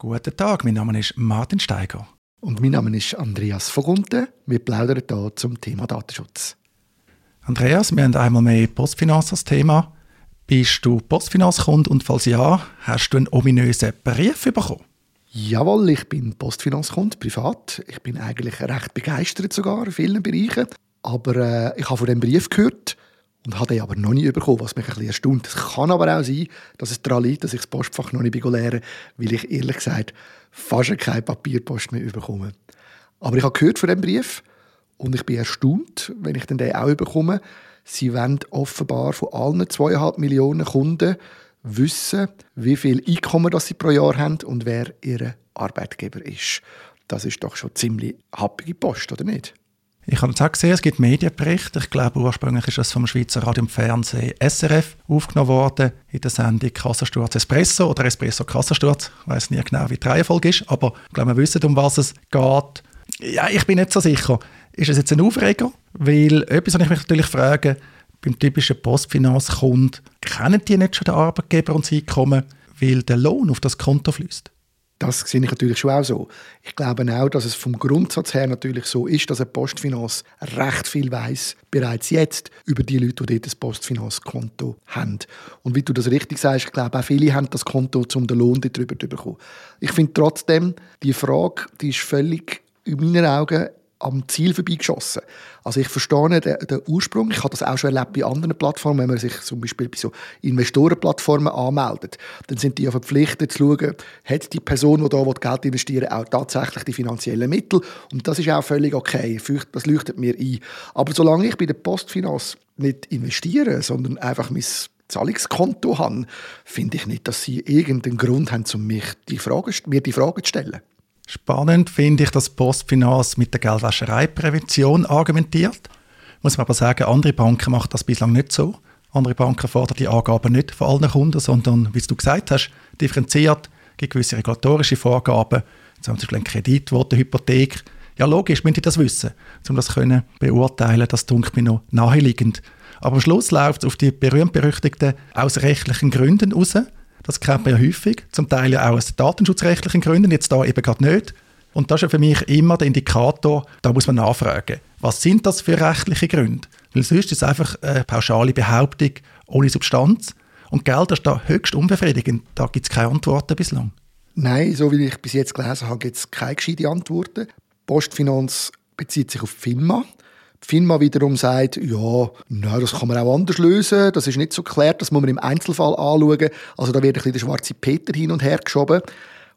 Guten Tag, mein Name ist Martin Steiger. Und mein Name ist Andreas Vogunten. Wir plaudern hier zum Thema Datenschutz. Andreas, wir haben einmal mehr Postfinanz als Thema. Bist du Postfinanzkunde und falls ja, hast du einen ominösen Brief bekommen? Jawohl, ich bin Postfinanzkunde, privat. Ich bin eigentlich recht begeistert sogar in vielen Bereichen. Aber äh, ich habe von dem Brief gehört und habe den aber noch nie bekommen, was mich ein bisschen erstaunt. Es kann aber auch sein, dass es daran liegt, dass ich das Postfach noch nicht leeren weil ich ehrlich gesagt fast keine Papierpost mehr bekomme. Aber ich habe gehört von dem Brief und ich bin erstaunt, wenn ich den auch bekomme. Sie wollen offenbar von allen zweieinhalb Millionen Kunden wissen, wie viel Einkommen das sie pro Jahr haben und wer ihr Arbeitgeber ist. Das ist doch schon ziemlich happige Post, oder nicht? Ich habe jetzt auch gesehen, es gibt Medienberichte. Ich glaube, ursprünglich ist das vom Schweizer Radio und Fernsehen SRF aufgenommen worden in der Sendung Kassensturz Espresso oder Espresso Kassensturz. Ich weiß nicht genau, wie die Reihenfolge ist, aber ich glaube, wir wissen, um was es geht. Ja, ich bin nicht so sicher. Ist es jetzt ein Aufreger? Weil etwas, was ich mich natürlich frage, beim typischen Postfinanzkunden, kennen die nicht schon den Arbeitgeber und das Einkommen, weil der Lohn auf das Konto fließt? Das sehe ich natürlich schon auch so. Ich glaube auch, dass es vom Grundsatz her natürlich so ist, dass eine Postfinanz recht viel weiß bereits jetzt über die Leute, die dort ein Postfinanzkonto haben. Und wie du das richtig sagst, ich glaube auch viele haben das Konto, um den Lohn darüber zu bekommen. Ich finde trotzdem, die Frage, die ist völlig in meinen Augen am Ziel vorbeigeschossen. Also ich verstehe den, den, Ursprung. Ich habe das auch schon erlebt bei anderen Plattformen, wenn man sich zum Beispiel bei so Investorenplattformen anmeldet, dann sind die ja verpflichtet zu schauen, hat die Person, die da Geld investieren auch tatsächlich die finanziellen Mittel. Und das ist auch völlig okay. Das leuchtet mir ein. Aber solange ich bei der Postfinanz nicht investiere, sondern einfach mein Zahlungskonto habe, finde ich nicht, dass sie irgendeinen Grund haben, um mir die Frage zu stellen. Spannend finde ich, dass Postfinanz mit der Geldwäschereiprävention argumentiert. Muss man aber sagen, andere Banken machen das bislang nicht so. Andere Banken fordern die Angaben nicht von allen Kunden, sondern, wie du gesagt hast, differenziert, gibt gewisse regulatorische Vorgaben, zum Beispiel ein Kredit, eine Hypothek. Ja, logisch, müssen die das wissen, um das können beurteilen. Das dunkelt mir noch naheliegend. Aber am Schluss läuft es auf die berühmt-berüchtigten aus rechtlichen Gründen raus. Das kennt man ja häufig, zum Teil ja auch aus datenschutzrechtlichen Gründen, jetzt da eben gerade nicht. Und das ist ja für mich immer der Indikator, da muss man nachfragen, was sind das für rechtliche Gründe? Weil sonst ist es einfach eine pauschale Behauptung ohne Substanz. Und Geld ist da höchst unbefriedigend. Da gibt es keine Antworten bislang. Nein, so wie ich bis jetzt gelesen habe, gibt es keine gescheite Antworten. Postfinanz bezieht sich auf FINMA. FINMA wiederum sagt, ja, na, das kann man auch anders lösen, das ist nicht so geklärt, das muss man im Einzelfall anschauen. Also da wird ein bisschen der schwarze Peter hin und her geschoben.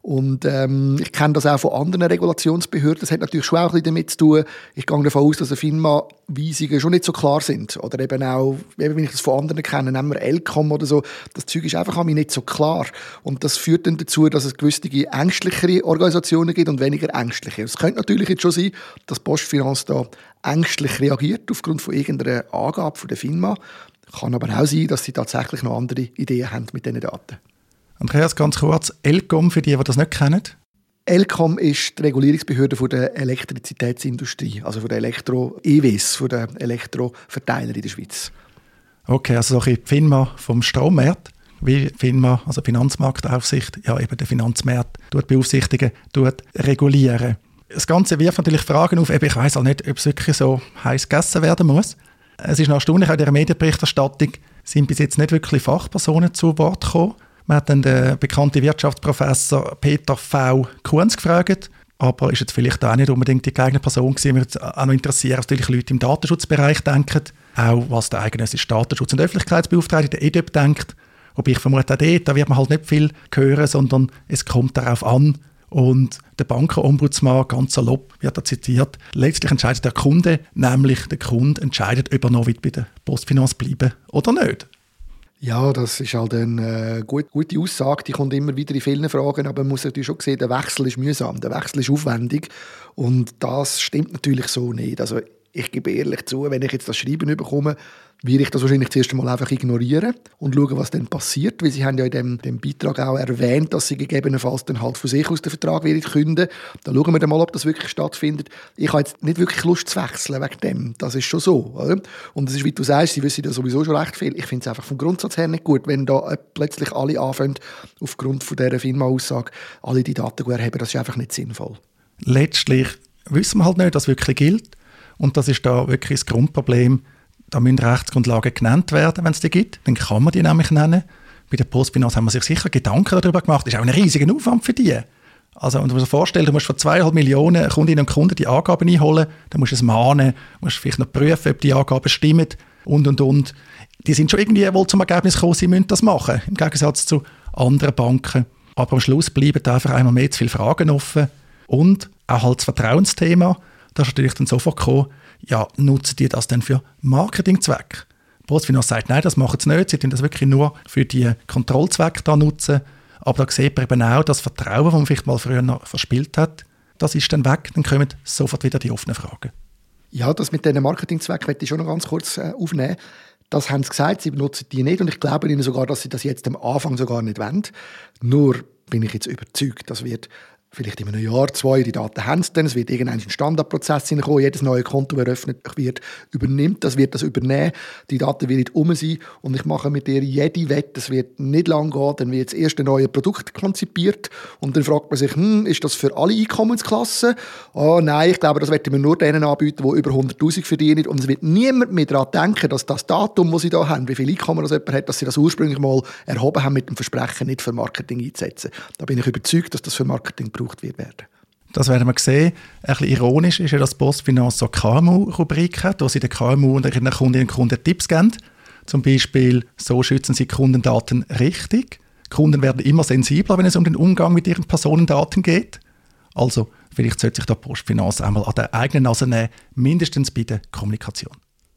Und ähm, ich kenne das auch von anderen Regulationsbehörden. Das hat natürlich schon auch ein bisschen damit zu tun. Ich gehe davon aus, dass FINMA-Weisungen schon nicht so klar sind. Oder eben auch, eben wenn ich das von anderen kenne, nehmen wir Elcom oder so. Das Zeug ist einfach nicht so klar. Und das führt dann dazu, dass es gewisse ängstlichere Organisationen gibt und weniger ängstliche. Es könnte natürlich jetzt schon sein, dass Postfinanz da ängstlich reagiert aufgrund von irgendeiner Angabe von der FINMA. Kann aber auch sein, dass sie tatsächlich noch andere Ideen haben mit diesen Daten. Andreas, ganz kurz, ELCOM, für die, die das nicht kennen? ELCOM ist die Regulierungsbehörde von der Elektrizitätsindustrie, also von der Elektro-EWs, von der Elektroverteiler in der Schweiz. Okay, also so ein FINMA vom Strommarkt, wie FINMA, also Finanzmarktaufsicht, ja eben der Finanzmarkt, tut beaufsichtigen, tut regulieren. Das Ganze wirft natürlich Fragen auf, ich weiß auch nicht, ob es wirklich so heiß gegessen werden muss. Es ist noch erstaunlich, auch in der Medienberichterstattung sind bis jetzt nicht wirklich Fachpersonen zu Wort gekommen. Man hat dann den bekannten Wirtschaftsprofessor Peter V. Kunz gefragt, aber ist jetzt vielleicht auch nicht unbedingt die geeignete Person gewesen. Mich würde auch noch interessieren, was natürlich Leute im Datenschutzbereich denken, auch was der eigene Datenschutz- und Öffentlichkeitsbeauftragte, der EDEP, denkt. Wobei ich vermute, auch dort, da wird man halt nicht viel hören, sondern es kommt darauf an. Und der Bankenombudsmann, ganz salopp, wird da zitiert, letztlich entscheidet der Kunde, nämlich der Kunde entscheidet, ob er noch bei der Postfinanz bleiben oder nicht. Ja, das ist halt eine äh, gut, gute Aussage, die kommt immer wieder in vielen Fragen, aber man muss natürlich schon sehen, der Wechsel ist mühsam, der Wechsel ist aufwendig und das stimmt natürlich so nicht. Also ich gebe ehrlich zu, wenn ich jetzt das Schreiben bekomme, werde ich das wahrscheinlich zuerst einmal einfach ignorieren und schauen, was dann passiert, weil sie haben ja in dem, dem Beitrag auch erwähnt, dass sie gegebenenfalls dann halt von sich aus den Vertrag werden künden. Dann schauen wir dann mal, ob das wirklich stattfindet. Ich habe jetzt nicht wirklich Lust zu wechseln wegen dem. Das ist schon so. Oder? Und es ist, wie du sagst, sie wissen ja sowieso schon recht viel. Ich finde es einfach vom Grundsatz her nicht gut, wenn da plötzlich alle anfangen, aufgrund von dieser Firma-Aussage, alle die Daten zu erheben. Das ist einfach nicht sinnvoll. Letztlich wissen wir halt nicht, dass wirklich gilt. Und das ist da wirklich das Grundproblem. Da müssen Rechtsgrundlagen genannt werden, wenn es die gibt. Dann kann man die nämlich nennen. Bei der Postfinanz haben wir sich sicher Gedanken darüber gemacht. Das ist auch ein riesiger Aufwand für die. Also, wenn du dir vorstellst, du musst von zweieinhalb Millionen Kundinnen und Kunden die Angaben einholen, dann musst du es mahnen, musst vielleicht noch prüfen, ob die Angaben stimmen und, und, und. Die sind schon irgendwie wohl zum Ergebnis gekommen, sie müssen das machen, im Gegensatz zu anderen Banken. Aber am Schluss bleiben einfach einmal mehr zu viele Fragen offen. Und auch halt das Vertrauensthema, da ist natürlich dann sofort gekommen, ja, nutzen die das denn für Marketingzwecke? Postfinanz sagt, nein, das machen sie nicht, sie tun das wirklich nur für die Kontrollzwecke da nutzen. Aber da sieht man eben auch, das Vertrauen, das man vielleicht mal früher noch verspielt hat, das ist dann weg, dann kommen sofort wieder die offenen Fragen. Ja, das mit diesen Marketingzwecken möchte ich schon noch ganz kurz äh, aufnehmen. Das haben sie gesagt, sie benutzen die nicht und ich glaube ihnen sogar, dass sie das jetzt am Anfang sogar nicht wollen. Nur bin ich jetzt überzeugt, das wird vielleicht in einem Jahr, zwei, die Daten haben sie dann, es wird irgendein Standardprozess hineinkommen, jedes neue Konto, das eröffnet wird, übernimmt, das wird das übernehmen, die Daten werden um sein und ich mache mit dir jede Wette, es wird nicht lang gehen, dann wird das erste neue Produkt konzipiert und dann fragt man sich, hm, ist das für alle Einkommensklassen? Oh nein, ich glaube, das werden wir nur denen anbieten, die über 100'000 verdienen und es wird niemand mehr daran denken, dass das Datum, das sie da haben, wie viel Einkommen das jemand hat, dass sie das ursprünglich mal erhoben haben mit dem Versprechen, nicht für Marketing einzusetzen. Da bin ich überzeugt, dass das für Marketing gebraucht wird werden. Das werden wir sehen. Ein bisschen ironisch ist ja, dass Postfinanz so KMU-Rubrik hat, wo sie den KMU und ihren Kundinnen und Kunden Tipps geben. Zum Beispiel, so schützen sie Kundendaten richtig. Kunden werden immer sensibler, wenn es um den Umgang mit ihren Personendaten geht. Also, vielleicht sollte sich da Postfinanz einmal an der eigenen Nase nehmen, mindestens bei der Kommunikation.